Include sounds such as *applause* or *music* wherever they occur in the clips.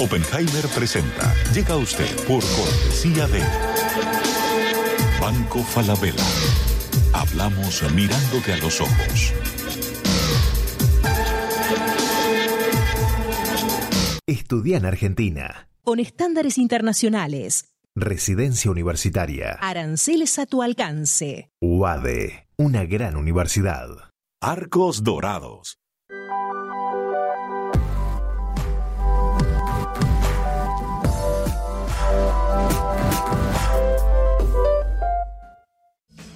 Oppenheimer presenta. Llega a usted por cortesía de Banco Falabella. Hablamos mirándote a los ojos. Estudia en Argentina. Con estándares internacionales. Residencia universitaria. Aranceles a tu alcance. UADE. Una gran universidad. Arcos Dorados.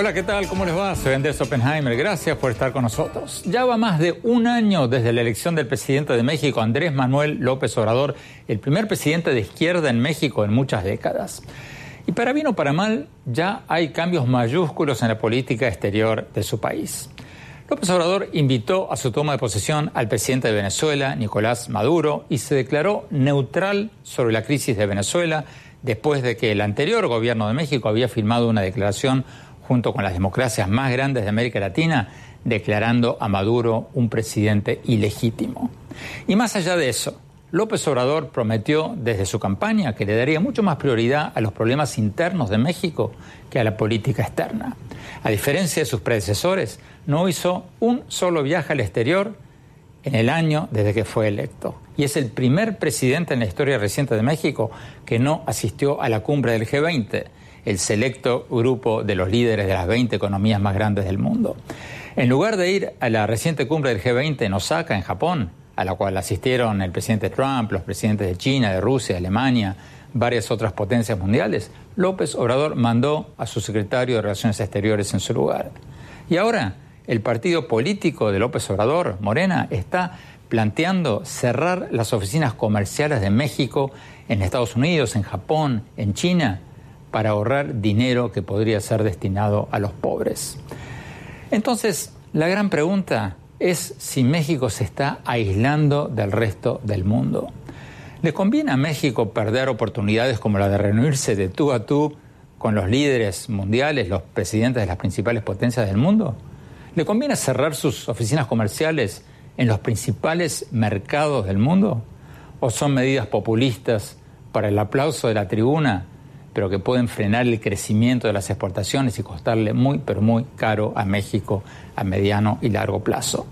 Hola, ¿qué tal? ¿Cómo les va? Soy Andrés Oppenheimer. Gracias por estar con nosotros. Ya va más de un año desde la elección del presidente de México, Andrés Manuel López Obrador, el primer presidente de izquierda en México en muchas décadas. Y para bien o para mal, ya hay cambios mayúsculos en la política exterior de su país. López Obrador invitó a su toma de posesión al presidente de Venezuela, Nicolás Maduro, y se declaró neutral sobre la crisis de Venezuela después de que el anterior gobierno de México había firmado una declaración junto con las democracias más grandes de América Latina, declarando a Maduro un presidente ilegítimo. Y más allá de eso, López Obrador prometió desde su campaña que le daría mucho más prioridad a los problemas internos de México que a la política externa. A diferencia de sus predecesores, no hizo un solo viaje al exterior en el año desde que fue electo. Y es el primer presidente en la historia reciente de México que no asistió a la cumbre del G20 el selecto grupo de los líderes de las 20 economías más grandes del mundo. En lugar de ir a la reciente cumbre del G20 en Osaka, en Japón, a la cual asistieron el presidente Trump, los presidentes de China, de Rusia, de Alemania, varias otras potencias mundiales, López Obrador mandó a su secretario de Relaciones Exteriores en su lugar. Y ahora el partido político de López Obrador, Morena, está planteando cerrar las oficinas comerciales de México en Estados Unidos, en Japón, en China, para ahorrar dinero que podría ser destinado a los pobres. Entonces, la gran pregunta es si México se está aislando del resto del mundo. ¿Le conviene a México perder oportunidades como la de reunirse de tú a tú con los líderes mundiales, los presidentes de las principales potencias del mundo? ¿Le conviene cerrar sus oficinas comerciales en los principales mercados del mundo? ¿O son medidas populistas para el aplauso de la tribuna pero que pueden frenar el crecimiento de las exportaciones y costarle muy, pero muy caro a México a mediano y largo plazo.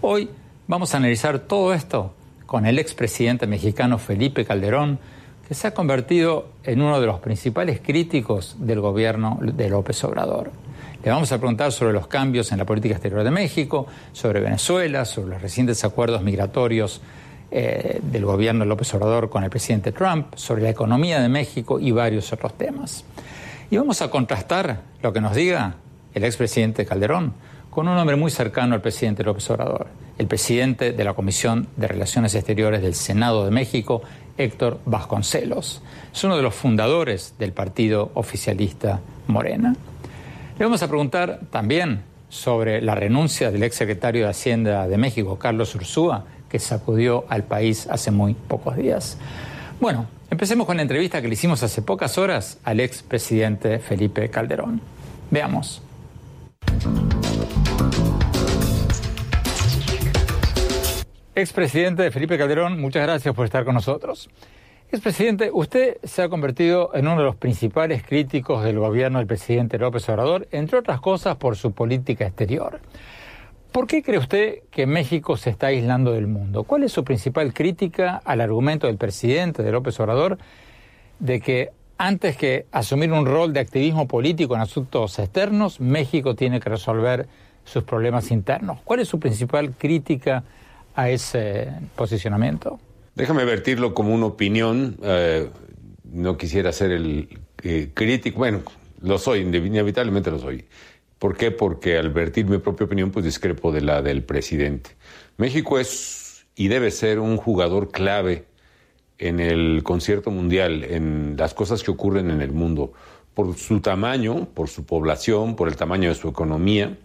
Hoy vamos a analizar todo esto con el expresidente mexicano Felipe Calderón, que se ha convertido en uno de los principales críticos del gobierno de López Obrador. Le vamos a preguntar sobre los cambios en la política exterior de México, sobre Venezuela, sobre los recientes acuerdos migratorios eh, del gobierno de López Obrador con el presidente Trump, sobre la economía de México y varios otros temas. Y vamos a contrastar lo que nos diga el expresidente Calderón con un hombre muy cercano al presidente López Obrador, el presidente de la Comisión de Relaciones Exteriores del Senado de México, Héctor Vasconcelos. Es uno de los fundadores del partido oficialista Morena. Le vamos a preguntar también sobre la renuncia del exsecretario de Hacienda de México, Carlos Ursúa, que sacudió al país hace muy pocos días. Bueno, empecemos con la entrevista que le hicimos hace pocas horas al expresidente Felipe Calderón. Veamos. Expresidente Felipe Calderón, muchas gracias por estar con nosotros. Expresidente, usted se ha convertido en uno de los principales críticos del gobierno del presidente López Obrador, entre otras cosas por su política exterior. ¿Por qué cree usted que México se está aislando del mundo? ¿Cuál es su principal crítica al argumento del presidente de López Obrador de que antes que asumir un rol de activismo político en asuntos externos, México tiene que resolver sus problemas internos? ¿Cuál es su principal crítica a ese posicionamiento? Déjame vertirlo como una opinión. Eh, no quisiera ser el eh, crítico, bueno, lo soy, inevitablemente lo soy ¿Por qué? Porque al vertir mi propia opinión, pues discrepo de la del presidente. México es y debe ser un jugador clave en el concierto mundial, en las cosas que ocurren en el mundo, por su tamaño, por su población, por el tamaño de su economía.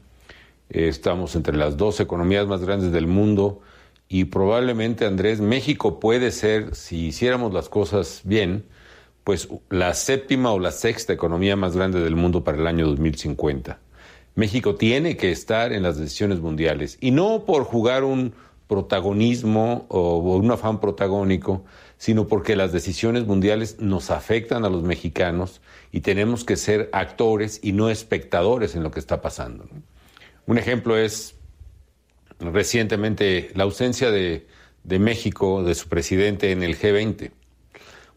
Estamos entre las dos economías más grandes del mundo y probablemente, Andrés, México puede ser, si hiciéramos las cosas bien, pues la séptima o la sexta economía más grande del mundo para el año 2050. México tiene que estar en las decisiones mundiales y no por jugar un protagonismo o un afán protagónico, sino porque las decisiones mundiales nos afectan a los mexicanos y tenemos que ser actores y no espectadores en lo que está pasando. Un ejemplo es recientemente la ausencia de, México, de su presidente en el G20.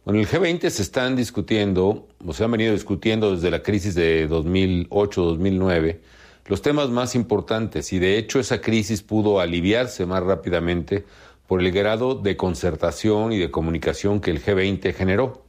Bueno, el G20 se están discutiendo, o se han venido discutiendo desde la crisis de 2008-2009, los temas más importantes y de hecho esa crisis pudo aliviarse más rápidamente por el grado de concertación y de comunicación que el G20 generó.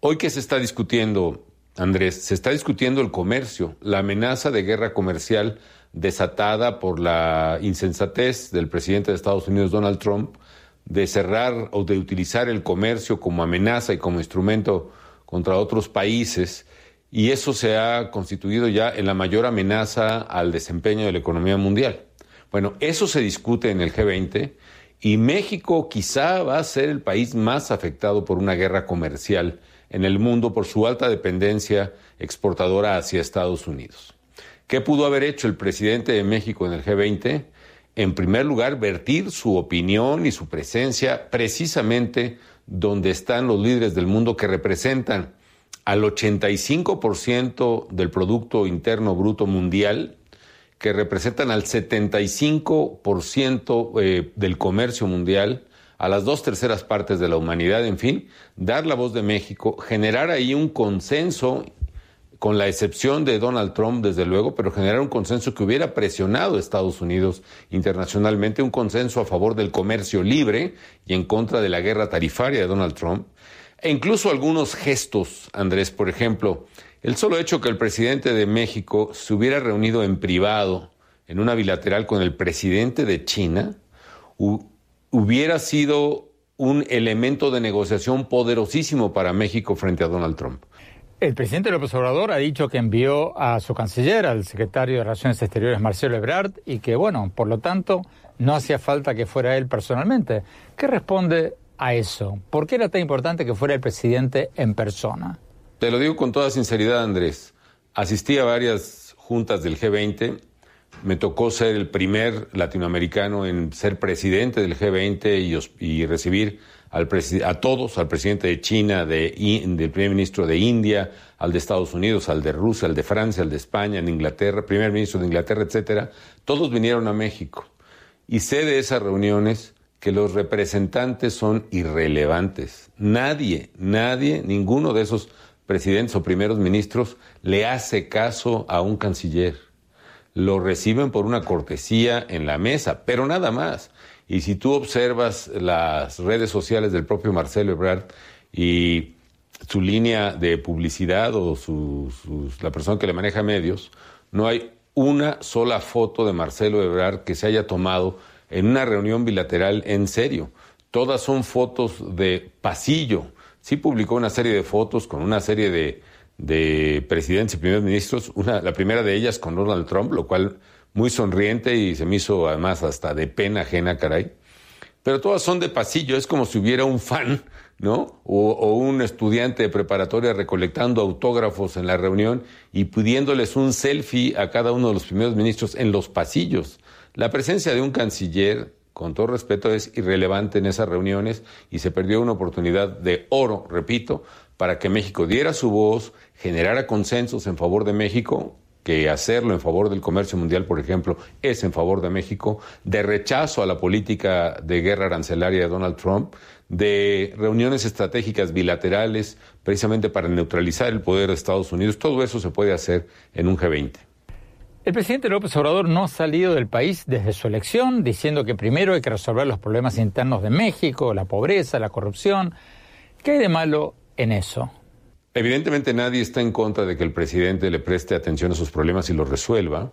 Hoy que se está discutiendo, Andrés, se está discutiendo el comercio, la amenaza de guerra comercial desatada por la insensatez del presidente de Estados Unidos, Donald Trump, de cerrar o de utilizar el comercio como amenaza y como instrumento contra otros países, y eso se ha constituido ya en la mayor amenaza al desempeño de la economía mundial. Bueno, eso se discute en el G20 y México quizá va a ser el país más afectado por una guerra comercial en el mundo por su alta dependencia exportadora hacia Estados Unidos. ¿Qué pudo haber hecho el presidente de México en el G20? En primer lugar, vertir su opinión y su presencia precisamente donde están los líderes del mundo que representan al 85% del Producto Interno Bruto Mundial que representan al 75% eh, del comercio mundial, a las dos terceras partes de la humanidad, en fin, dar la voz de México, generar ahí un consenso, con la excepción de Donald Trump, desde luego, pero generar un consenso que hubiera presionado a Estados Unidos internacionalmente, un consenso a favor del comercio libre y en contra de la guerra tarifaria de Donald Trump, e incluso algunos gestos, Andrés, por ejemplo, el solo hecho que el presidente de México se hubiera reunido en privado, en una bilateral con el presidente de China, hubiera sido un elemento de negociación poderosísimo para México frente a Donald Trump. El presidente López Obrador ha dicho que envió a su canciller, al secretario de Relaciones Exteriores Marcelo Ebrard, y que, bueno, por lo tanto, no hacía falta que fuera él personalmente. ¿Qué responde a eso? ¿Por qué era tan importante que fuera el presidente en persona? Te lo digo con toda sinceridad, Andrés. Asistí a varias juntas del G20. Me tocó ser el primer latinoamericano en ser presidente del G20 y, recibir al a todos, al presidente de China, de, del primer ministro de India, al de Estados Unidos, al de Rusia, al de Francia, al de España, en Inglaterra, primer ministro de Inglaterra, etcétera. Todos vinieron a México. Y sé de esas reuniones que los representantes son irrelevantes. Nadie, nadie, ninguno de esos presidentes o primeros ministros le hace caso a un canciller. Lo reciben por una cortesía en la mesa, pero nada más. Y si tú observas las redes sociales del propio Marcelo Ebrard y su línea de publicidad o la persona que le maneja medios, no hay una sola foto de Marcelo Ebrard que se haya tomado en una reunión bilateral en serio. Todas son fotos de pasillo, sí publicó una serie de fotos con una serie de, de presidentes y primeros ministros, una, la primera de ellas con Donald Trump, lo cual muy sonriente y se me hizo además hasta de pena ajena, caray. Pero todas son de pasillo, es como si hubiera un fan, ¿no? O, o, un estudiante de preparatoria recolectando autógrafos en la reunión y pidiéndoles un selfie a cada uno de los primeros ministros en los pasillos. La presencia de un canciller con todo respeto, es irrelevante en esas reuniones y se perdió una oportunidad de oro, repito, para que México diera su voz, generara consensos en favor de México, que hacerlo en favor del comercio mundial, por ejemplo, es en favor de México, de rechazo a la política de guerra arancelaria de Donald Trump, de reuniones estratégicas bilaterales precisamente para neutralizar el poder de Estados Unidos. Todo eso se puede hacer en un G20. El presidente López Obrador no ha salido del país desde su elección, diciendo que primero hay que resolver los problemas internos de México, la pobreza, la corrupción. ¿Qué hay de malo en eso? Evidentemente nadie está en contra de que el presidente le preste atención a sus problemas y los resuelva,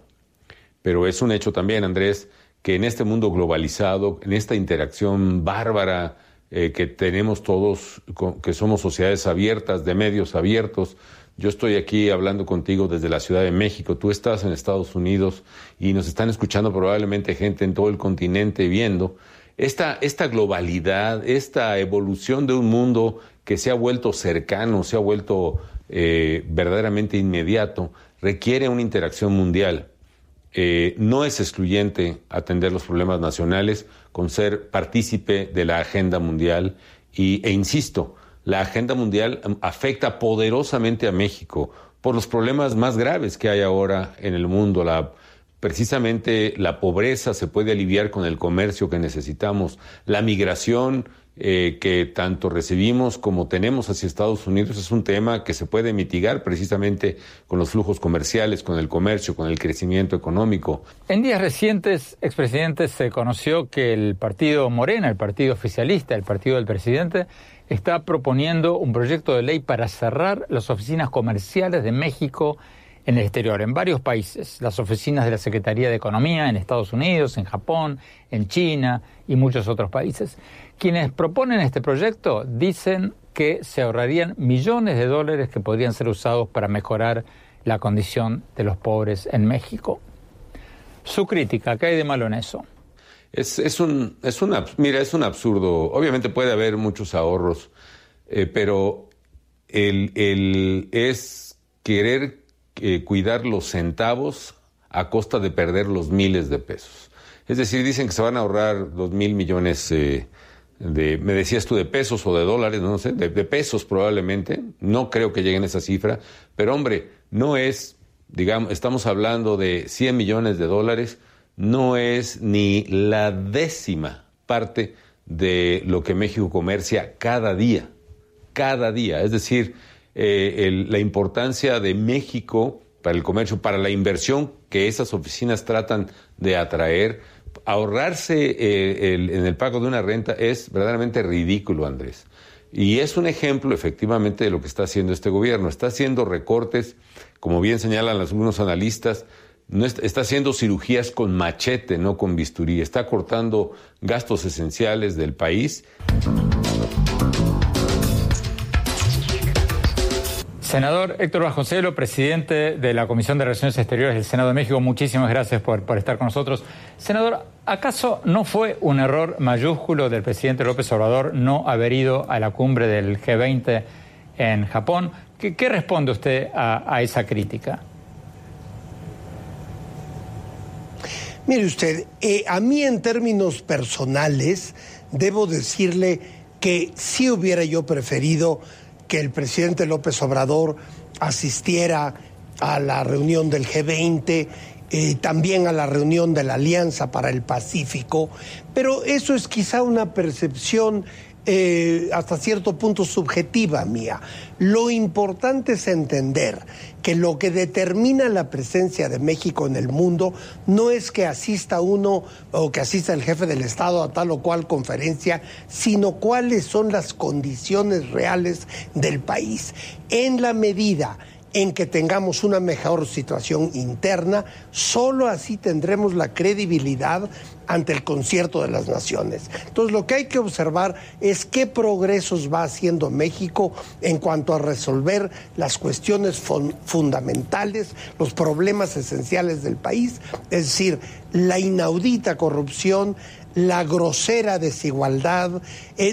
pero es un hecho también, Andrés, que en este mundo globalizado, en esta interacción bárbara eh, que tenemos todos, que somos sociedades abiertas, de medios abiertos, yo estoy aquí hablando contigo desde la Ciudad de México, tú estás en Estados Unidos y nos están escuchando probablemente gente en todo el continente viendo. Esta, esta globalidad, esta evolución de un mundo que se ha vuelto cercano, se ha vuelto eh, verdaderamente inmediato, requiere una interacción mundial. Eh, no es excluyente atender los problemas nacionales con ser partícipe de la agenda mundial y, e insisto, la agenda mundial afecta poderosamente a México por los problemas más graves que hay ahora en el mundo. Precisamente la pobreza se puede aliviar con el comercio que necesitamos, la migración eh, que tanto recibimos como tenemos hacia Estados Unidos es un tema que se puede mitigar precisamente con los flujos comerciales, con el comercio, con el crecimiento económico. En días recientes, expresidentes, se conoció que el partido Morena, el partido oficialista, el partido del presidente, está proponiendo un proyecto de ley para cerrar las oficinas comerciales de México en el exterior, en varios países, las oficinas de la Secretaría de Economía en Estados Unidos, en Japón, en China y muchos otros países. Quienes proponen este proyecto dicen que se ahorrarían millones de dólares que podrían ser usados para mejorar la condición de los pobres en México. Su crítica, ¿qué hay de malo en eso? Es, es un, es una, mira, es un absurdo. Obviamente puede haber muchos ahorros, eh, pero el, el, es querer eh, cuidar los centavos a costa de perder los miles de pesos. Es decir, dicen que se van a ahorrar dos mil millones eh, de, me decías tú, de pesos o de dólares, no sé, de, pesos probablemente. No creo que lleguen a esa cifra, pero hombre, no es, digamos, estamos hablando de 100 millones de dólares, no es ni la décima parte de lo que México comercia cada día, cada día. Es decir, eh, la importancia de México para el comercio, para la inversión que esas oficinas tratan de atraer, ahorrarse eh, en el pago de una renta es verdaderamente ridículo, Andrés. Y es un ejemplo efectivamente de lo que está haciendo este gobierno. Está haciendo recortes, como bien señalan algunos analistas, no está, haciendo cirugías con machete, no con bisturí. Está cortando gastos esenciales del país. Senador Héctor Vasconcelos, presidente de la Comisión de Relaciones Exteriores del Senado de México, muchísimas gracias por, por, estar con nosotros. Senador, ¿acaso no fue un error mayúsculo del presidente López Obrador no haber ido a la cumbre del G20 en Japón? ¿Qué, responde usted a, esa crítica? Mire usted, eh, a mí en términos personales debo decirle que sí hubiera yo preferido que el presidente López Obrador asistiera a la reunión del G20, eh, también a la reunión de la Alianza para el Pacífico, pero eso es quizá una percepción eh, hasta cierto punto subjetiva mía. Lo importante es entender que lo que determina la presencia de México en el mundo no es que asista uno o que asista el jefe del Estado a tal o cual conferencia, sino cuáles son las condiciones reales del país. En la medida en que tengamos una mejor situación interna, solo así tendremos la credibilidad ante el concierto de las naciones. Entonces lo que hay que observar es qué progresos va haciendo México en cuanto a resolver las cuestiones fundamentales, los problemas esenciales del país, es decir, la inaudita corrupción, la grosera desigualdad,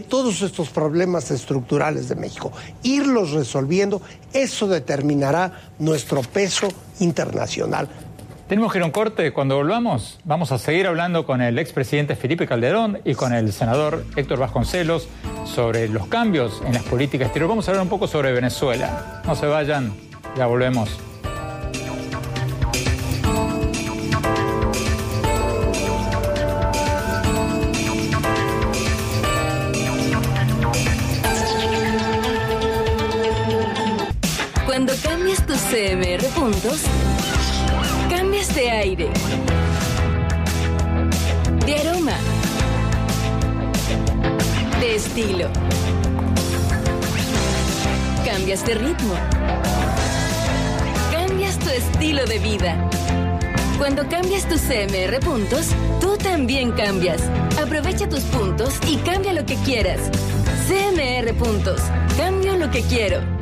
todos estos problemas estructurales de México. Irlos resolviendo, eso determinará nuestro peso internacional. Tenemos que ir a un corte. Cuando volvamos, vamos a seguir hablando con el expresidente Felipe Calderón y con el senador Héctor Vasconcelos sobre los cambios en las políticas exteriores. Vamos a hablar un poco sobre Venezuela. No se vayan, ya volvemos. De ritmo. Cambias tu estilo de vida. Cuando cambias tus CMR puntos, tú también cambias. Aprovecha tus puntos y cambia lo que quieras. CMR puntos. Cambio lo que quiero.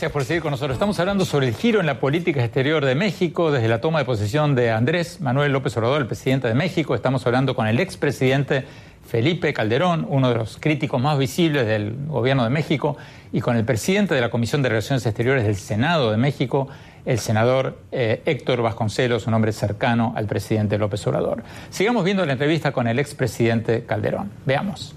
Gracias por seguir con nosotros. Estamos hablando sobre el giro en la política exterior de México desde la toma de posesión de Andrés Manuel López Obrador, el presidente de México. Estamos hablando con el expresidente Felipe Calderón, uno de los críticos más visibles del gobierno de México, y con el presidente de la Comisión de Relaciones Exteriores del Senado de México, el senador eh, Héctor Vasconcelos, un hombre cercano al presidente López Obrador. Sigamos viendo la entrevista con el expresidente Calderón. Veamos.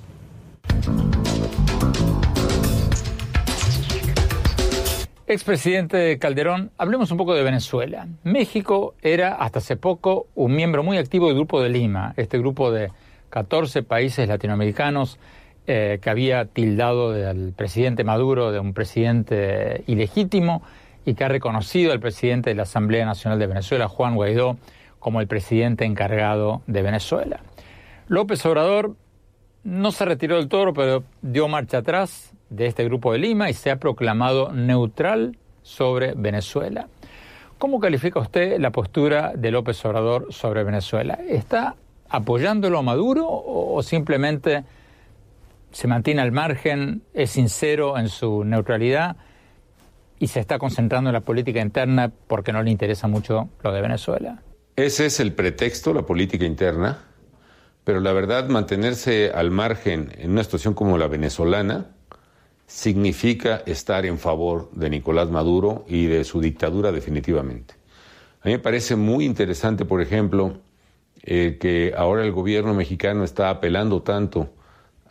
Expresidente Calderón, hablemos un poco de Venezuela. México era hasta hace poco un miembro muy activo del Grupo de Lima, este grupo de 14 países latinoamericanos eh, que había tildado al presidente Maduro de un presidente ilegítimo y que ha reconocido al presidente de la Asamblea Nacional de Venezuela, Juan Guaidó, como el presidente encargado de Venezuela. López Obrador no se retiró del toro, pero dio marcha atrás de este grupo de Lima y se ha proclamado neutral sobre Venezuela. ¿Cómo califica usted la postura de López Obrador sobre Venezuela? ¿Está apoyándolo a Maduro o simplemente se mantiene al margen, es sincero en su neutralidad y se está concentrando en la política interna porque no le interesa mucho lo de Venezuela? Ese es el pretexto, la política interna, pero la verdad mantenerse al margen en una situación como la venezolana significa estar en favor de Nicolás Maduro y de su dictadura definitivamente. A mí me parece muy interesante, por ejemplo, eh, que ahora el gobierno mexicano está apelando tanto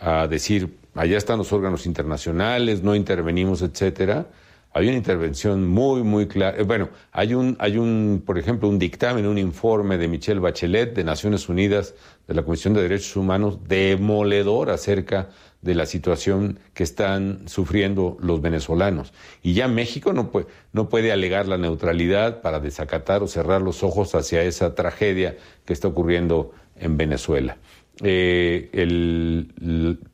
a decir, allá están los órganos internacionales, no intervenimos, etcétera. Hay una intervención muy, muy clara. Eh, bueno, hay un, hay un, por ejemplo, un dictamen, un informe de Michelle Bachelet de Naciones Unidas, de la Comisión de Derechos Humanos, demoledor acerca de la situación que están sufriendo los venezolanos. Y ya México no puede, no puede alegar la neutralidad para desacatar o cerrar los ojos hacia esa tragedia que está ocurriendo en Venezuela. Eh,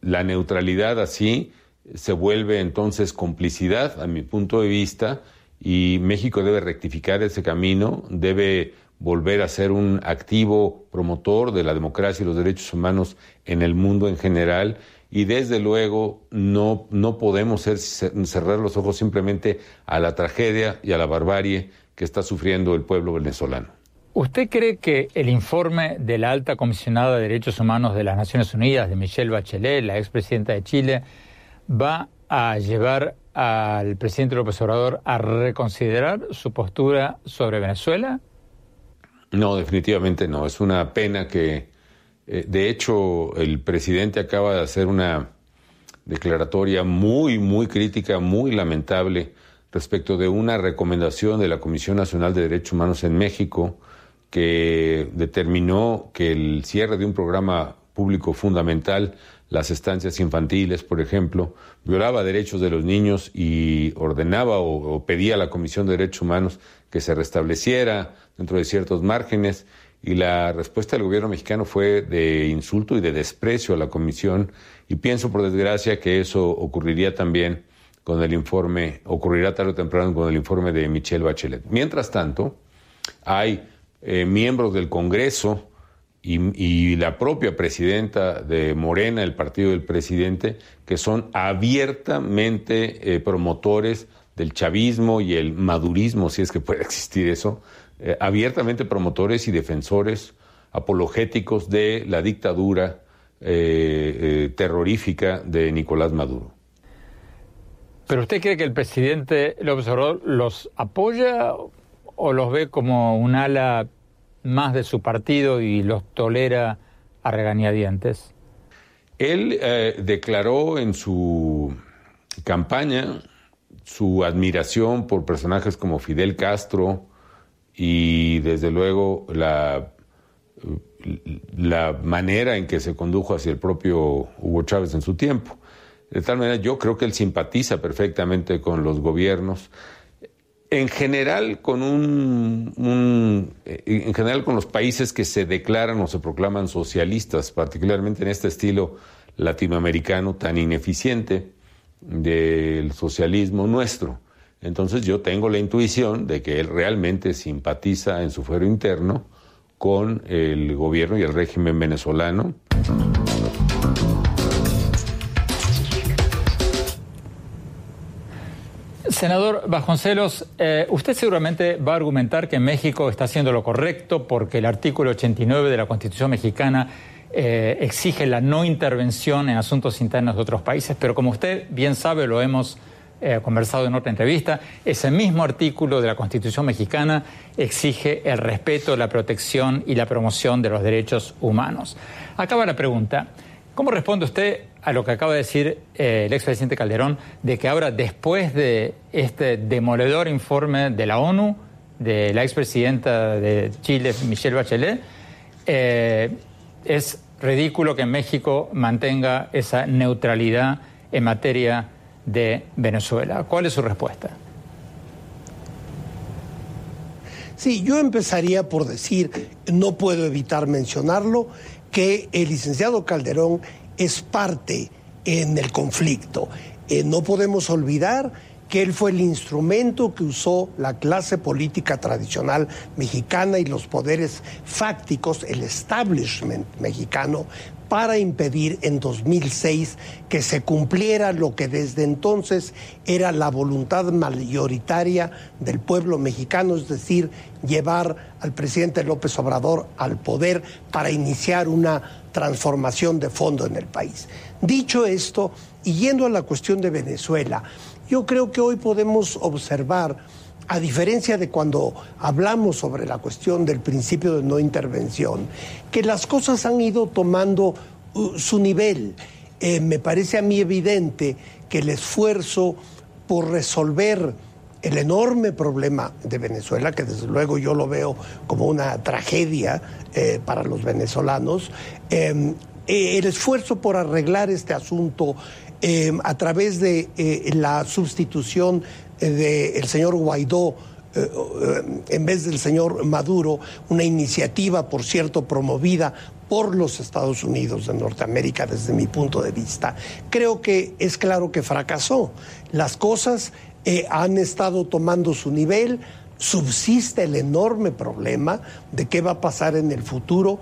la neutralidad así se vuelve entonces complicidad, a mi punto de vista, y México debe rectificar ese camino, debe volver a ser un activo promotor de la democracia y los derechos humanos en el mundo en general y desde luego no, no podemos cerrar los ojos simplemente a la tragedia y a la barbarie que está sufriendo el pueblo venezolano. ¿Usted cree que el informe de la alta comisionada de Derechos Humanos de las Naciones Unidas, de Michelle Bachelet, la expresidenta de Chile, va a llevar al presidente López Obrador a reconsiderar su postura sobre Venezuela? No, definitivamente no. Es una pena que eh, de hecho, el presidente acaba de hacer una declaratoria muy, muy crítica, muy lamentable respecto de una recomendación de la Comisión Nacional de Derechos Humanos en México que determinó que el cierre de un programa público fundamental, las estancias infantiles, por ejemplo, violaba derechos de los niños y ordenaba o, o pedía a la Comisión de Derechos Humanos que se restableciera dentro de ciertos márgenes y la respuesta del gobierno mexicano fue de insulto y de desprecio a la comisión y pienso por desgracia que eso ocurriría también con el informe, ocurrirá tarde o temprano con el informe de Michelle Bachelet. Mientras tanto, hay eh, miembros del Congreso y, la propia presidenta de Morena, el partido del presidente, que son abiertamente eh, promotores del chavismo y el madurismo, si es que puede existir eso, eh, abiertamente promotores y defensores apologéticos de la dictadura eh, eh, terrorífica de Nicolás Maduro. ¿Pero usted cree que el presidente López Obrador los apoya o los ve como un ala más de su partido y los tolera a regañadientes? Él declaró en su campaña su admiración por personajes como Fidel Castro, y desde luego la la manera en que se condujo hacia el propio Hugo Chávez en su tiempo. De tal manera, yo creo que él simpatiza perfectamente con los gobiernos, en general con un, eh, en general con los países que se declaran o se proclaman socialistas, particularmente en este estilo latinoamericano tan ineficiente del socialismo nuestro. Entonces yo tengo la intuición de que él realmente simpatiza en su fuero interno con el gobierno y el régimen venezolano. Senador Bajoncelos, eh, usted seguramente va a argumentar que México está haciendo lo correcto porque el artículo 89 de la Constitución mexicana eh, exige la no intervención en asuntos internos de otros países, pero como usted bien sabe, lo hemos eh, conversado en otra entrevista, ese mismo artículo de la Constitución mexicana exige el respeto, la protección y la promoción de los derechos humanos. Acaba la pregunta. ¿Cómo responde usted a lo que acaba de decir eh, el expresidente Calderón de que ahora, después de este demoledor informe de la ONU, de la expresidenta de Chile, Michelle Bachelet, eh, es ridículo que México mantenga esa neutralidad en materia de Venezuela. ¿Cuál es su respuesta? Sí, yo empezaría por decir, no puedo evitar mencionarlo, que el licenciado Calderón es parte en el conflicto. Eh, no podemos olvidar que él fue el instrumento que usó la clase política tradicional mexicana y los poderes fácticos, el establishment mexicano, para impedir en 2006 que se cumpliera lo que desde entonces era la voluntad mayoritaria del pueblo mexicano, es decir, llevar al presidente López Obrador al poder para iniciar una transformación de fondo en el país. Dicho esto, y yendo a la cuestión de Venezuela, yo creo que hoy podemos observar, a diferencia de cuando hablamos sobre la cuestión del principio de no intervención, que las cosas han ido tomando uh, su nivel. Eh, me parece a mí evidente que el esfuerzo por resolver el enorme problema de Venezuela, que desde luego yo lo veo como una tragedia eh, para los venezolanos, eh, el esfuerzo por arreglar este asunto eh, a través de la sustitución eh, del señor Guaidó en vez del señor Maduro, una iniciativa, por cierto, promovida por los Estados Unidos de Norteamérica desde mi punto de vista, creo que es claro que fracasó. Las cosas han estado tomando su nivel, subsiste el enorme problema de qué va a pasar en el futuro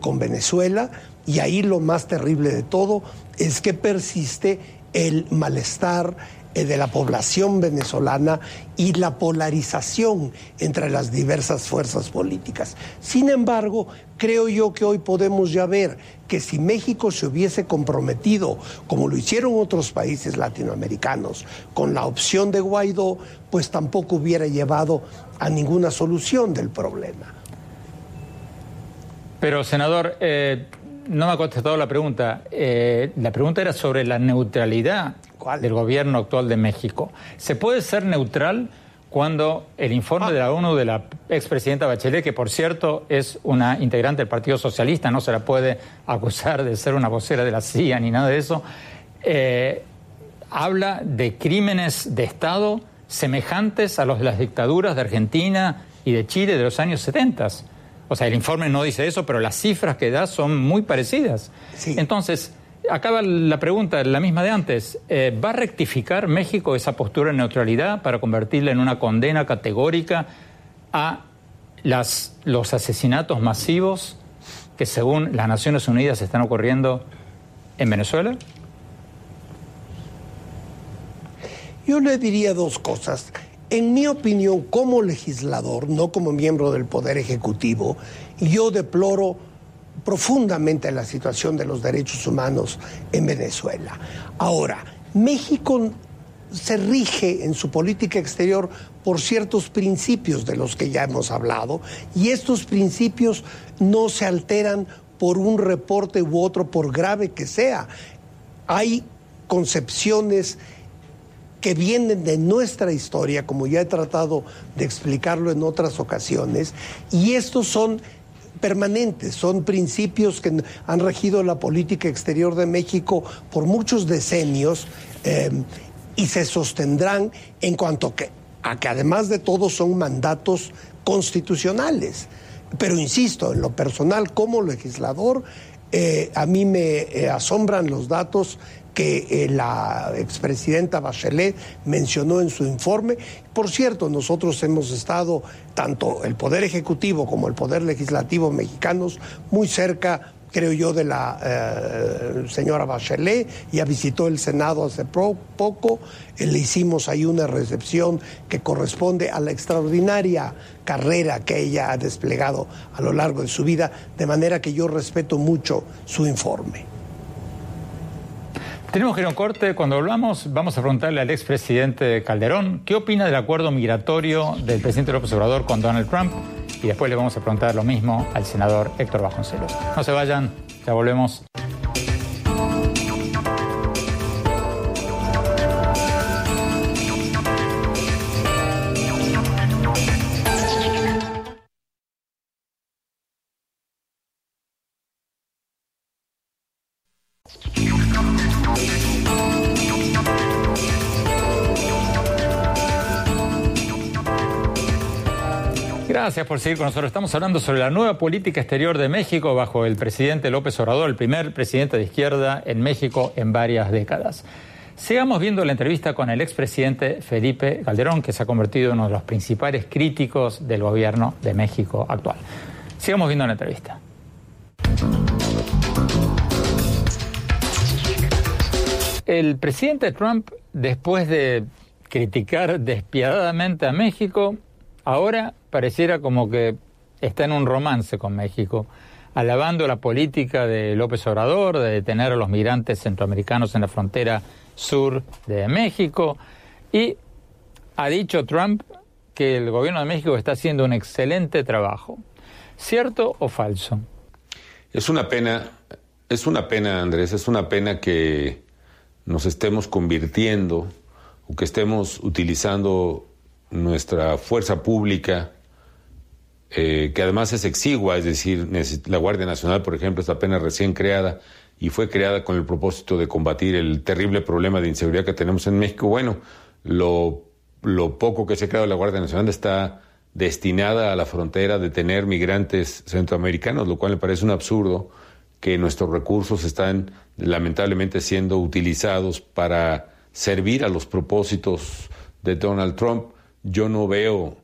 con Venezuela y ahí lo más terrible de todo es que persiste el malestar eh, de la población venezolana y la polarización entre las diversas fuerzas políticas. Sin embargo, creo yo que hoy podemos ya ver que si México se hubiese comprometido, como lo hicieron otros países latinoamericanos, con la opción de Guaidó, pues tampoco hubiera llevado a ninguna solución del problema. Pero, senador, eh, no me ha contestado la pregunta. Eh, la pregunta era sobre la neutralidad del gobierno actual de México. ¿Se puede ser neutral cuando el informe ah. de la ONU de la expresidenta Bachelet, que por cierto es una integrante del Partido Socialista, no se la puede *laughs* acusar de ser una vocera de la CIA ni nada de eso, eh, habla de crímenes de Estado semejantes a los de las dictaduras de Argentina y de Chile de los años 70? O sea, el informe no dice eso, pero las cifras que da son muy parecidas. Entonces, acaba la pregunta, la misma de antes. Eh, ¿Va a rectificar México esa postura de neutralidad para convertirla en una condena categórica a las, los asesinatos masivos que según las Naciones Unidas están ocurriendo en Venezuela? Yo le diría dos cosas. En mi opinión, como legislador, no como miembro del Poder Ejecutivo, yo deploro profundamente la situación de los derechos humanos en Venezuela. Ahora, México se rige en su política exterior por ciertos principios de los que ya hemos hablado y estos principios no se alteran por un reporte u otro, por grave que sea. Hay concepciones que vienen de nuestra historia, como ya he tratado de explicarlo en otras ocasiones, y estos son permanentes, son principios que han regido la política exterior de México por muchos decenios eh, y se sostendrán en cuanto que, a que además de todo son mandatos constitucionales. Pero insisto, en lo personal como legislador, eh, a mí me eh, asombran los datos que eh, la expresidenta Bachelet mencionó en su informe. Por cierto, nosotros hemos estado, tanto el Poder Ejecutivo como el Poder Legislativo mexicanos, muy cerca creo yo, de la eh, señora Bachelet, ya visitó el Senado hace poco, eh, le hicimos ahí una recepción que corresponde a la extraordinaria carrera que ella ha desplegado a lo largo de su vida, de manera que yo respeto mucho su informe. Tenemos que ir a un corte. Cuando hablamos, vamos a preguntarle al expresidente Calderón qué opina del acuerdo migratorio del presidente López Obrador con Donald Trump. Y después le vamos a preguntar lo mismo al senador Héctor Bajoncelos. No se vayan, ya volvemos. Gracias por seguir con nosotros. Estamos hablando sobre la nueva política exterior de México bajo el presidente López Obrador, el primer presidente de izquierda en México en varias décadas. Sigamos viendo la entrevista con el expresidente Felipe Calderón, que se ha convertido en uno de los principales críticos del gobierno de México actual. Sigamos viendo la entrevista. El presidente Trump, después de criticar despiadadamente a México, ahora pareciera como que está en un romance con México, alabando la política de López Obrador de detener a los migrantes centroamericanos en la frontera sur de México y ha dicho Trump que el gobierno de México está haciendo un excelente trabajo. ¿Cierto o falso? Es una pena, es una pena, Andrés, es una pena que nos estemos convirtiendo o que estemos utilizando nuestra fuerza pública eh, que además es exigua, es decir, la Guardia Nacional, por ejemplo, está apenas recién creada y fue creada con el propósito de combatir el terrible problema de inseguridad que tenemos en México. Bueno, lo, poco que se ha creado la Guardia Nacional está destinada a la frontera a detener migrantes centroamericanos, lo cual me parece un absurdo que nuestros recursos están lamentablemente siendo utilizados para servir a los propósitos de Donald Trump. Yo no veo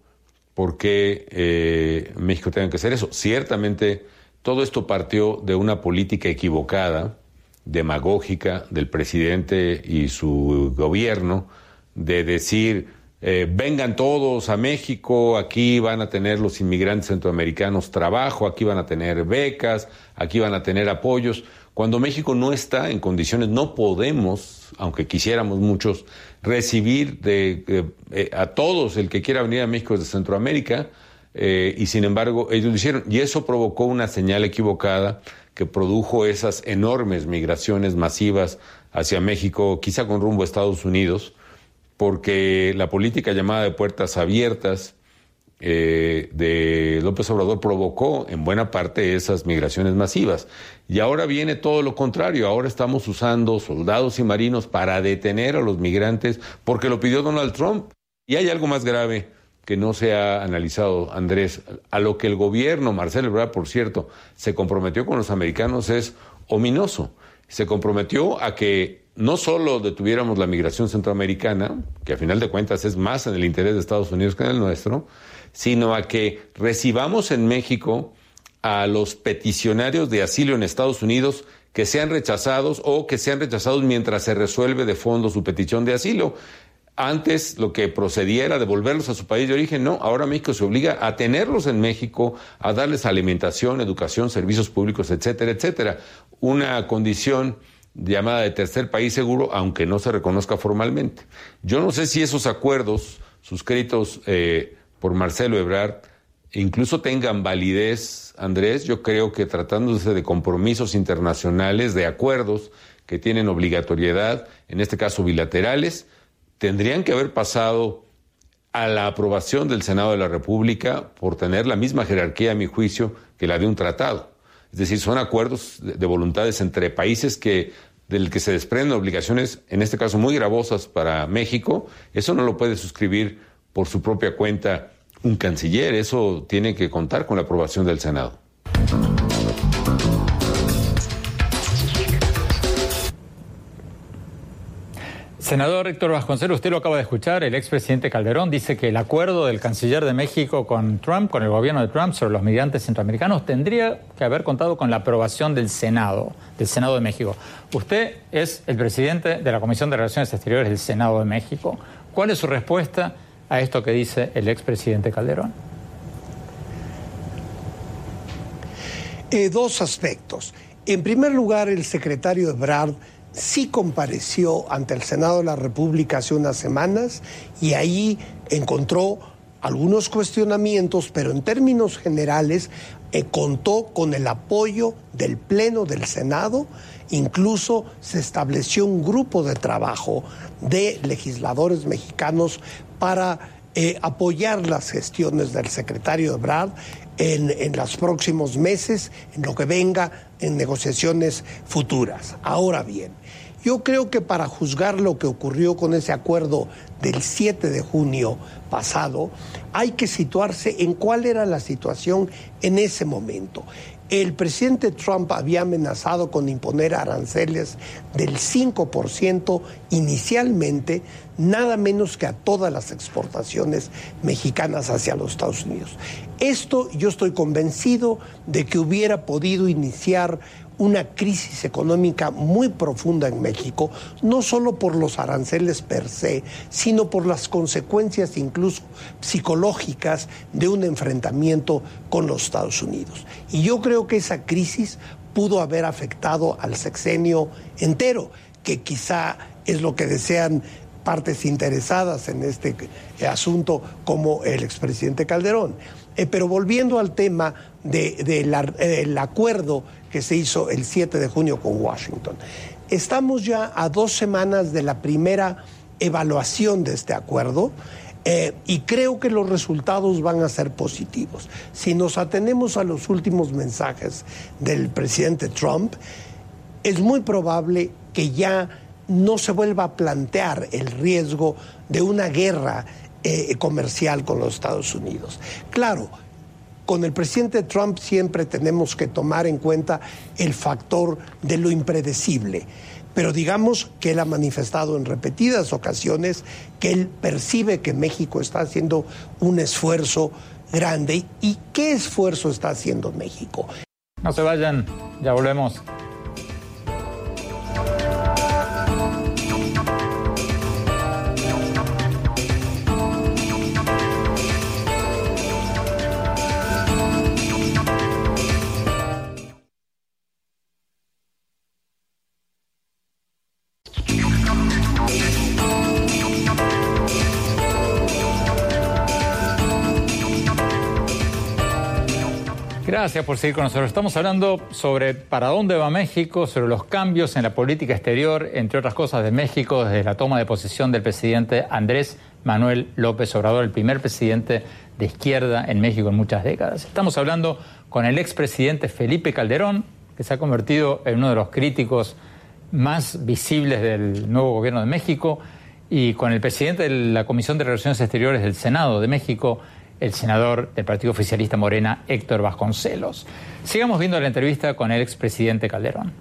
por qué eh, México tenga que hacer eso. Ciertamente, todo esto partió de una política equivocada, demagógica del presidente y su gobierno, de decir, eh, vengan todos a México, aquí van a tener los inmigrantes centroamericanos trabajo, aquí van a tener becas, aquí van a tener apoyos. Cuando México no está en condiciones, no podemos, aunque quisiéramos muchos, recibir de, eh, a todos el que quiera venir a México desde Centroamérica, eh, y sin embargo ellos lo hicieron. Y eso provocó una señal equivocada que produjo esas enormes migraciones masivas hacia México, quizá con rumbo a Estados Unidos, porque la política llamada de puertas abiertas, eh, de López Obrador provocó en buena parte esas migraciones masivas. Y ahora viene todo lo contrario, ahora estamos usando soldados y marinos para detener a los migrantes porque lo pidió Donald Trump. Y hay algo más grave que no se ha analizado, Andrés, a lo que el gobierno, Marcelo Ebrard, por cierto, se comprometió con los americanos es ominoso. Se comprometió a que no solo detuviéramos la migración centroamericana, que a final de cuentas es más en el interés de Estados Unidos que en el nuestro, sino a que recibamos en México a los peticionarios de asilo en Estados Unidos que sean rechazados o que sean rechazados mientras se resuelve de fondo su petición de asilo. Antes lo que procediera devolverlos a su país de origen, no, ahora México se obliga a tenerlos en México, a darles alimentación, educación, servicios públicos, etcétera, etcétera. Una condición llamada de tercer país seguro, aunque no se reconozca formalmente. Yo no sé si esos acuerdos suscritos eh, por Marcelo Ebrard incluso tengan validez, Andrés, yo creo que tratándose de compromisos internacionales, de acuerdos que tienen obligatoriedad, en este caso bilaterales, tendrían que haber pasado a la aprobación del Senado de la República por tener la misma jerarquía, a mi juicio, que la de un tratado. Es decir, son acuerdos de voluntades entre países que del que se desprenden obligaciones, en este caso muy gravosas para México, eso no lo puede suscribir por su propia cuenta un canciller, eso tiene que contar con la aprobación del Senado. Senador Héctor Vasconcelos, usted lo acaba de escuchar, el expresidente Calderón dice que el acuerdo del canciller de México con Trump, con el gobierno de Trump sobre los migrantes centroamericanos, tendría que haber contado con la aprobación del Senado, del Senado de México. Usted es el presidente de la Comisión de Relaciones Exteriores del Senado de México. ¿Cuál es su respuesta a esto que dice el expresidente Calderón? Eh, dos aspectos. En primer lugar, el secretario Ebrard sí compareció ante el Senado de la República hace unas semanas y ahí encontró algunos cuestionamientos, pero en términos generales eh, contó con el apoyo del Pleno del Senado, incluso se estableció un grupo de trabajo de legisladores mexicanos para eh, apoyar las gestiones del secretario Ebrard en, en los próximos meses, en lo que venga en negociaciones futuras. Ahora bien, yo creo que para juzgar lo que ocurrió con ese acuerdo del 7 de junio pasado, hay que situarse en cuál era la situación en ese momento. El presidente Trump había amenazado con imponer aranceles del 5% inicialmente, nada menos que a todas las exportaciones mexicanas hacia los Estados Unidos. Esto yo estoy convencido de que hubiera podido iniciar una crisis económica muy profunda en México, no solo por los aranceles per se, sino por las consecuencias incluso psicológicas de un enfrentamiento con los Estados Unidos. Y yo creo que esa crisis pudo haber afectado al sexenio entero, que quizá es lo que desean partes interesadas en este asunto como el expresidente Calderón. Eh, pero volviendo al tema del acuerdo que se hizo el 7 de junio con Washington. Estamos ya a dos semanas de la primera evaluación de este acuerdo. Eh, y creo que los resultados van a ser positivos. Si nos atenemos a los últimos mensajes del presidente Trump, es muy probable que ya no se vuelva a plantear el riesgo de una guerra eh, comercial con los Estados Unidos. Claro, con el presidente Trump siempre tenemos que tomar en cuenta el factor de lo impredecible. Pero digamos que él ha manifestado en repetidas ocasiones que él percibe que México está haciendo un esfuerzo grande. ¿Y qué esfuerzo está haciendo México? No se vayan, ya volvemos. Gracias por seguir con nosotros. Estamos hablando sobre para dónde va México, sobre los cambios en la política exterior, entre otras cosas, de México desde la toma de posesión del presidente Andrés Manuel López Obrador, el primer presidente de izquierda en México en muchas décadas. Estamos hablando con el expresidente Felipe Calderón, que se ha convertido en uno de los críticos más visibles del nuevo gobierno de México, y con el presidente de la Comisión de Relaciones Exteriores del Senado de México, el senador del Partido Oficialista Morena, Héctor Vasconcelos. Sigamos viendo la entrevista con el expresidente Calderón.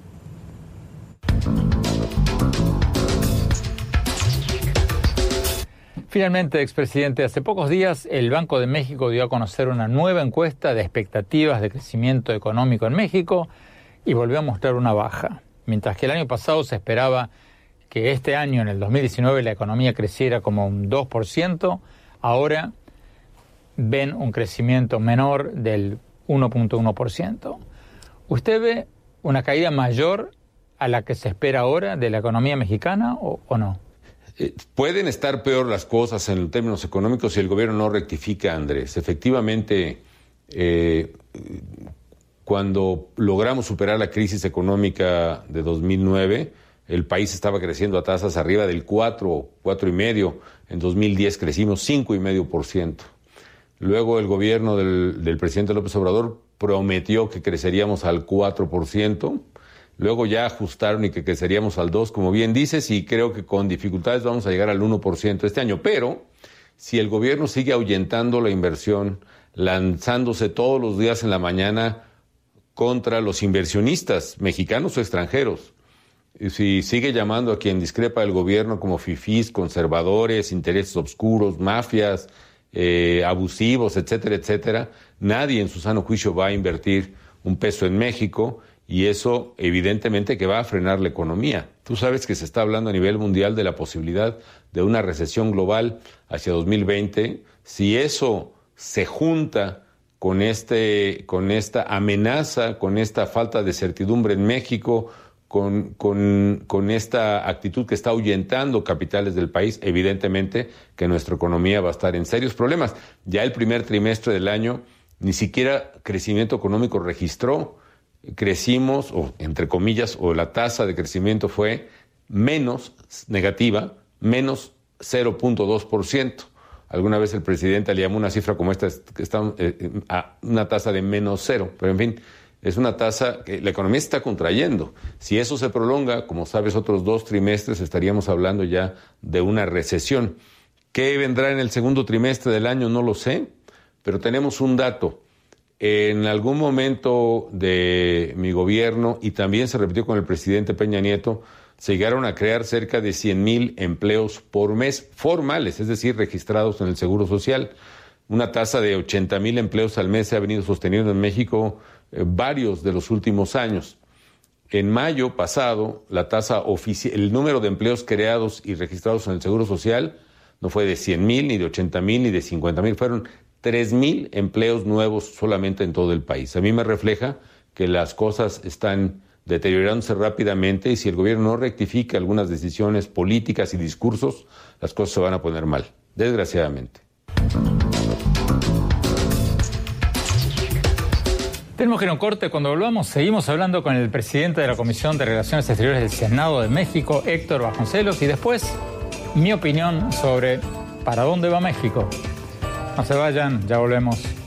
Finalmente, expresidente, hace pocos días el Banco de México dio a conocer una nueva encuesta de expectativas de crecimiento económico en México y volvió a mostrar una baja. Mientras que el año pasado se esperaba que este año, en el 2019, la economía creciera como un 2%, ahora ven un crecimiento menor del 1.1%. ¿Usted ve una caída mayor a la que se espera ahora de la economía mexicana o, no? Eh, pueden estar peor las cosas en términos económicos si el gobierno no rectifica, Andrés. Efectivamente, eh, cuando logramos superar la crisis económica de 2009, el país estaba creciendo a tasas arriba del 4, 4 y medio. En 2010 crecimos 5 y medio por ciento. Luego el gobierno del, presidente López Obrador prometió que creceríamos al 4 por ciento. Luego ya ajustaron y que creceríamos al 2, como bien dices, y creo que con dificultades vamos a llegar al 1 por ciento este año. Pero si el gobierno sigue ahuyentando la inversión, lanzándose todos los días en la mañana contra los inversionistas mexicanos o extranjeros, si sigue llamando a quien discrepa del gobierno como fifís, conservadores, intereses oscuros, mafias, eh, abusivos, etcétera, etcétera, nadie en su sano juicio va a invertir un peso en México y eso evidentemente que va a frenar la economía. Tú sabes que se está hablando a nivel mundial de la posibilidad de una recesión global hacia 2020. Si eso se junta con, este, con esta amenaza, con esta falta de certidumbre en México, con, con, con, esta actitud que está ahuyentando capitales del país, evidentemente que nuestra economía va a estar en serios problemas. Ya el primer trimestre del año ni siquiera crecimiento económico registró. Crecimos, o entre comillas, o la tasa de crecimiento fue menos negativa, menos 0.2%. Alguna vez el presidente le llamó una cifra como esta, que está eh, a una tasa de menos cero, pero en fin, es una tasa que la economía está contrayendo. Si eso se prolonga, como sabes, otros dos trimestres estaríamos hablando ya de una recesión. ¿Qué vendrá en el segundo trimestre del año? No lo sé, pero tenemos un dato. En algún momento de mi gobierno, y también se repitió con el presidente Peña Nieto, se llegaron a crear cerca de 100 mil empleos por mes formales, es decir, registrados en el Seguro Social. Una tasa de 80 mil empleos al mes se ha venido sosteniendo en México varios de los últimos años. En mayo pasado, la tasa el número de empleos creados y registrados en el Seguro Social no fue de 100 mil, ni de 80 mil, ni de 50 mil, fueron 3 mil empleos nuevos solamente en todo el país. A mí me refleja que las cosas están deteriorándose rápidamente y si el gobierno no rectifica algunas decisiones políticas y discursos, las cosas se van a poner mal, desgraciadamente. Tenemos que ir corte. Cuando volvamos, seguimos hablando con el presidente de la Comisión de Relaciones Exteriores del Senado de México, Héctor Vasconcelos, y después mi opinión sobre para dónde va México. No se vayan, ya volvemos.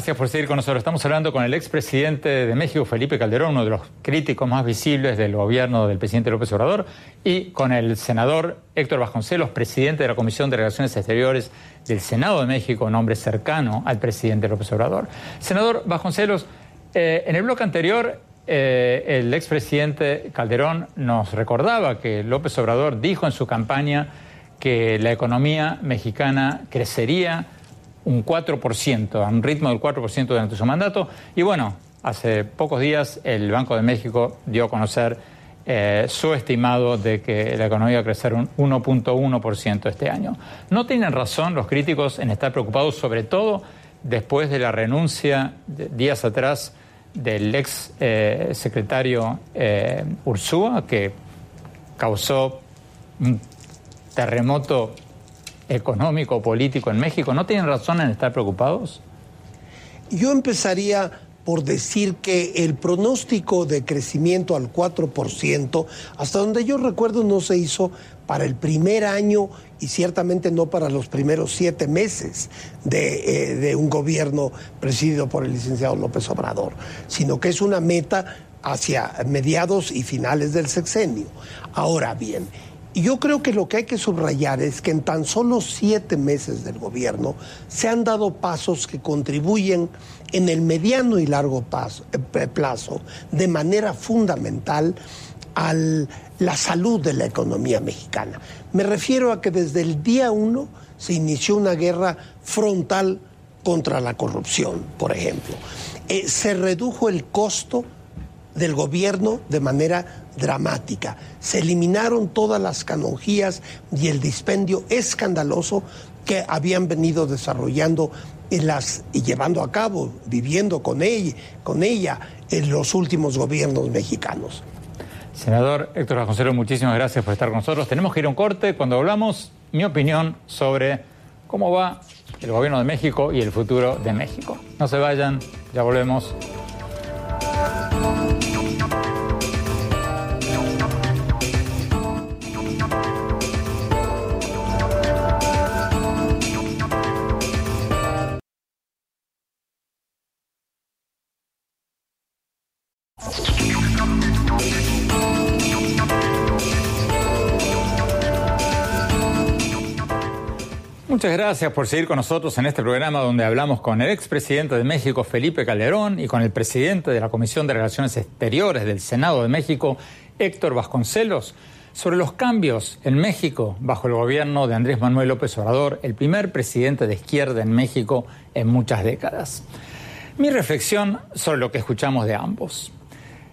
Gracias por seguir con nosotros. Estamos hablando con el expresidente de México, Felipe Calderón, uno de los críticos más visibles del gobierno del presidente López Obrador, y con el senador Héctor Vasconcelos, presidente de la Comisión de Relaciones Exteriores del Senado de México, un hombre cercano al presidente López Obrador. Senador Vasconcelos, eh, en el bloque anterior eh, el expresidente Calderón nos recordaba que López Obrador dijo en su campaña que la economía mexicana crecería un 4%, a un ritmo del 4% durante su mandato. Y bueno, hace pocos días el Banco de México dio a conocer eh, su estimado de que la economía va a crecer un 1.1% este año. ¿No tienen razón los críticos en estar preocupados, sobre todo después de la renuncia días atrás del ex eh, secretario eh, Ursúa, que causó un terremoto económico político en México. ¿No tienen razón en estar preocupados? Yo empezaría por decir que el pronóstico de crecimiento al 4%, hasta donde yo recuerdo, no se hizo para el primer año y ciertamente no para los primeros siete meses de, eh, de un gobierno presidido por el licenciado López Obrador, sino que es una meta hacia mediados y finales del sexenio. Ahora bien, y yo creo que lo que hay que subrayar es que en tan solo siete meses del gobierno se han dado pasos que contribuyen en el mediano y largo eh, plazo de manera fundamental a la salud de la economía mexicana. Me refiero a que desde el día uno se inició una guerra frontal contra la corrupción, por ejemplo. Eh, se redujo el costo del gobierno de manera dramática. Se eliminaron todas las canonjías y el dispendio escandaloso que habían venido desarrollando en las, y llevando a cabo, viviendo con ella, con ella en los últimos gobiernos mexicanos. Senador Héctor Vasconcelos, muchísimas gracias por estar con nosotros. Tenemos que ir a un corte cuando hablamos, mi opinión sobre cómo va el gobierno de México y el futuro de México. No se vayan, ya volvemos. Muchas gracias por seguir con nosotros en este programa donde hablamos con el expresidente de México, Felipe Calderón, y con el presidente de la Comisión de Relaciones Exteriores del Senado de México, Héctor Vasconcelos, sobre los cambios en México bajo el gobierno de Andrés Manuel López Obrador, el primer presidente de izquierda en México en muchas décadas. Mi reflexión sobre lo que escuchamos de ambos.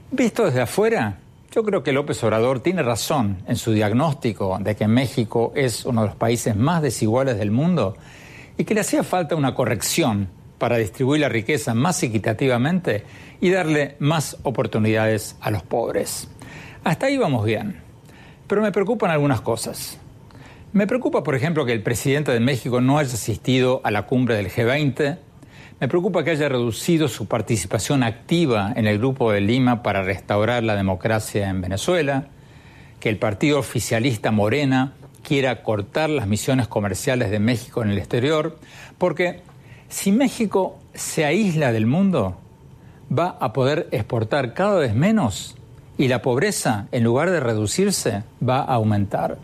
Visto desde afuera, yo creo que López Obrador tiene razón en su diagnóstico de que México es uno de los países más desiguales del mundo y que le hacía falta una corrección para distribuir la riqueza más equitativamente y darle más oportunidades a los pobres. Hasta ahí vamos bien, pero me preocupan algunas cosas. Me preocupa, por ejemplo, que el presidente de México no haya asistido a la cumbre del G20 me preocupa que haya reducido su participación activa en el Grupo de Lima para restaurar la democracia en Venezuela, que el partido oficialista Morena quiera cortar las misiones comerciales de México en el exterior, porque si México se aísla del mundo, va a poder exportar cada vez menos y la pobreza, en lugar de reducirse, va a aumentar.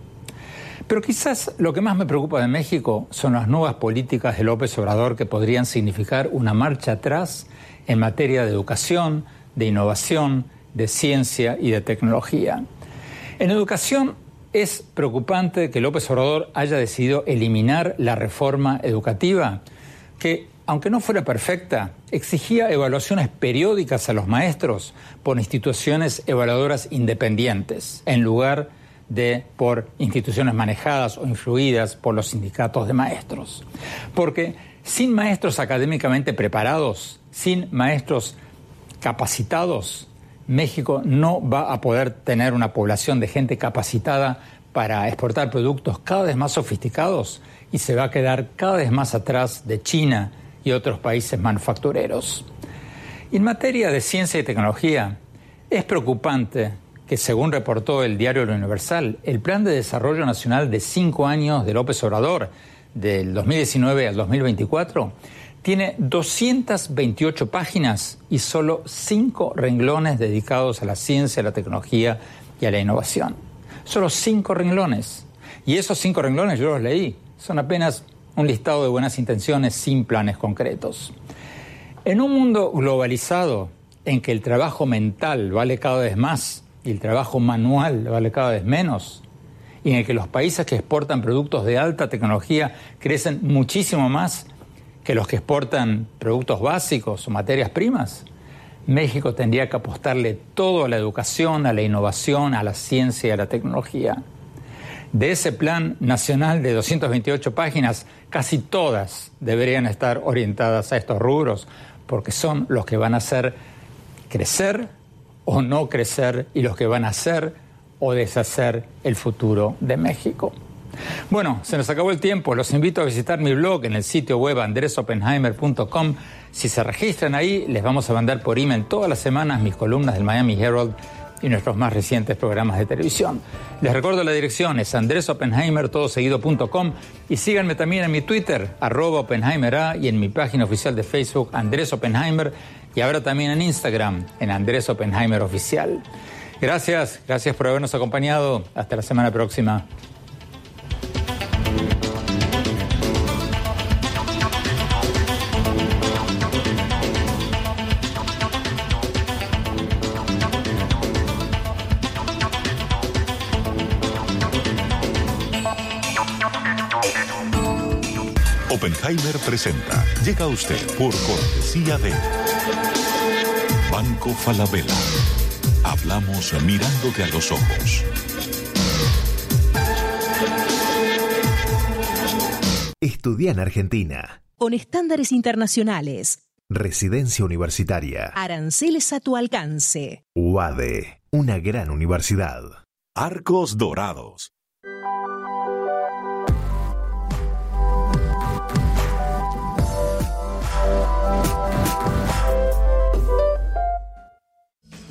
Pero quizás lo que más me preocupa de México son las nuevas políticas de López Obrador que podrían significar una marcha atrás en materia de educación, de innovación, de ciencia y de tecnología. En educación es preocupante que López Obrador haya decidido eliminar la reforma educativa, que, aunque no fuera perfecta, exigía evaluaciones periódicas a los maestros por instituciones evaluadoras independientes, en lugar de de por instituciones manejadas o influidas por los sindicatos de maestros. Porque sin maestros académicamente preparados, sin maestros capacitados, México no va a poder tener una población de gente capacitada para exportar productos cada vez más sofisticados y se va a quedar cada vez más atrás de China y otros países manufactureros. En materia de ciencia y tecnología, es preocupante que según reportó el diario Universal, el Plan de Desarrollo Nacional de cinco años de López Obrador, del 2019 al 2024, tiene 228 páginas y solo cinco renglones dedicados a la ciencia, a la tecnología y a la innovación. Solo cinco renglones. Y esos cinco renglones yo los leí. Son apenas un listado de buenas intenciones sin planes concretos. En un mundo globalizado en que el trabajo mental vale cada vez más, y el trabajo manual vale cada vez menos, y en el que los países que exportan productos de alta tecnología crecen muchísimo más que los que exportan productos básicos o materias primas, México tendría que apostarle todo a la educación, a la innovación, a la ciencia y a la tecnología. De ese plan nacional de 228 páginas, casi todas deberían estar orientadas a estos rubros, porque son los que van a hacer crecer o no crecer y los que van a hacer o deshacer el futuro de México. Bueno, se nos acabó el tiempo. Los invito a visitar mi blog en el sitio web andresopenheimer.com. Si se registran ahí, les vamos a mandar por email todas las semanas mis columnas del Miami Herald y nuestros más recientes programas de televisión. Les recuerdo la dirección, es andresopenheimer, y síganme también en mi Twitter, arroba Oppenheimer y en mi página oficial de Facebook, Andrés Oppenheimer y ahora también en Instagram, en Andrés Oppenheimer Oficial. Gracias, gracias por habernos acompañado. Hasta la semana próxima. Oppenheimer presenta. Llega usted por cortesía de Banco Falabella. Hablamos mirándote a los ojos. Estudia en Argentina. con estándares internacionales. Residencia Universitaria. Aranceles a tu alcance. UADE, una gran universidad. Arcos Dorados.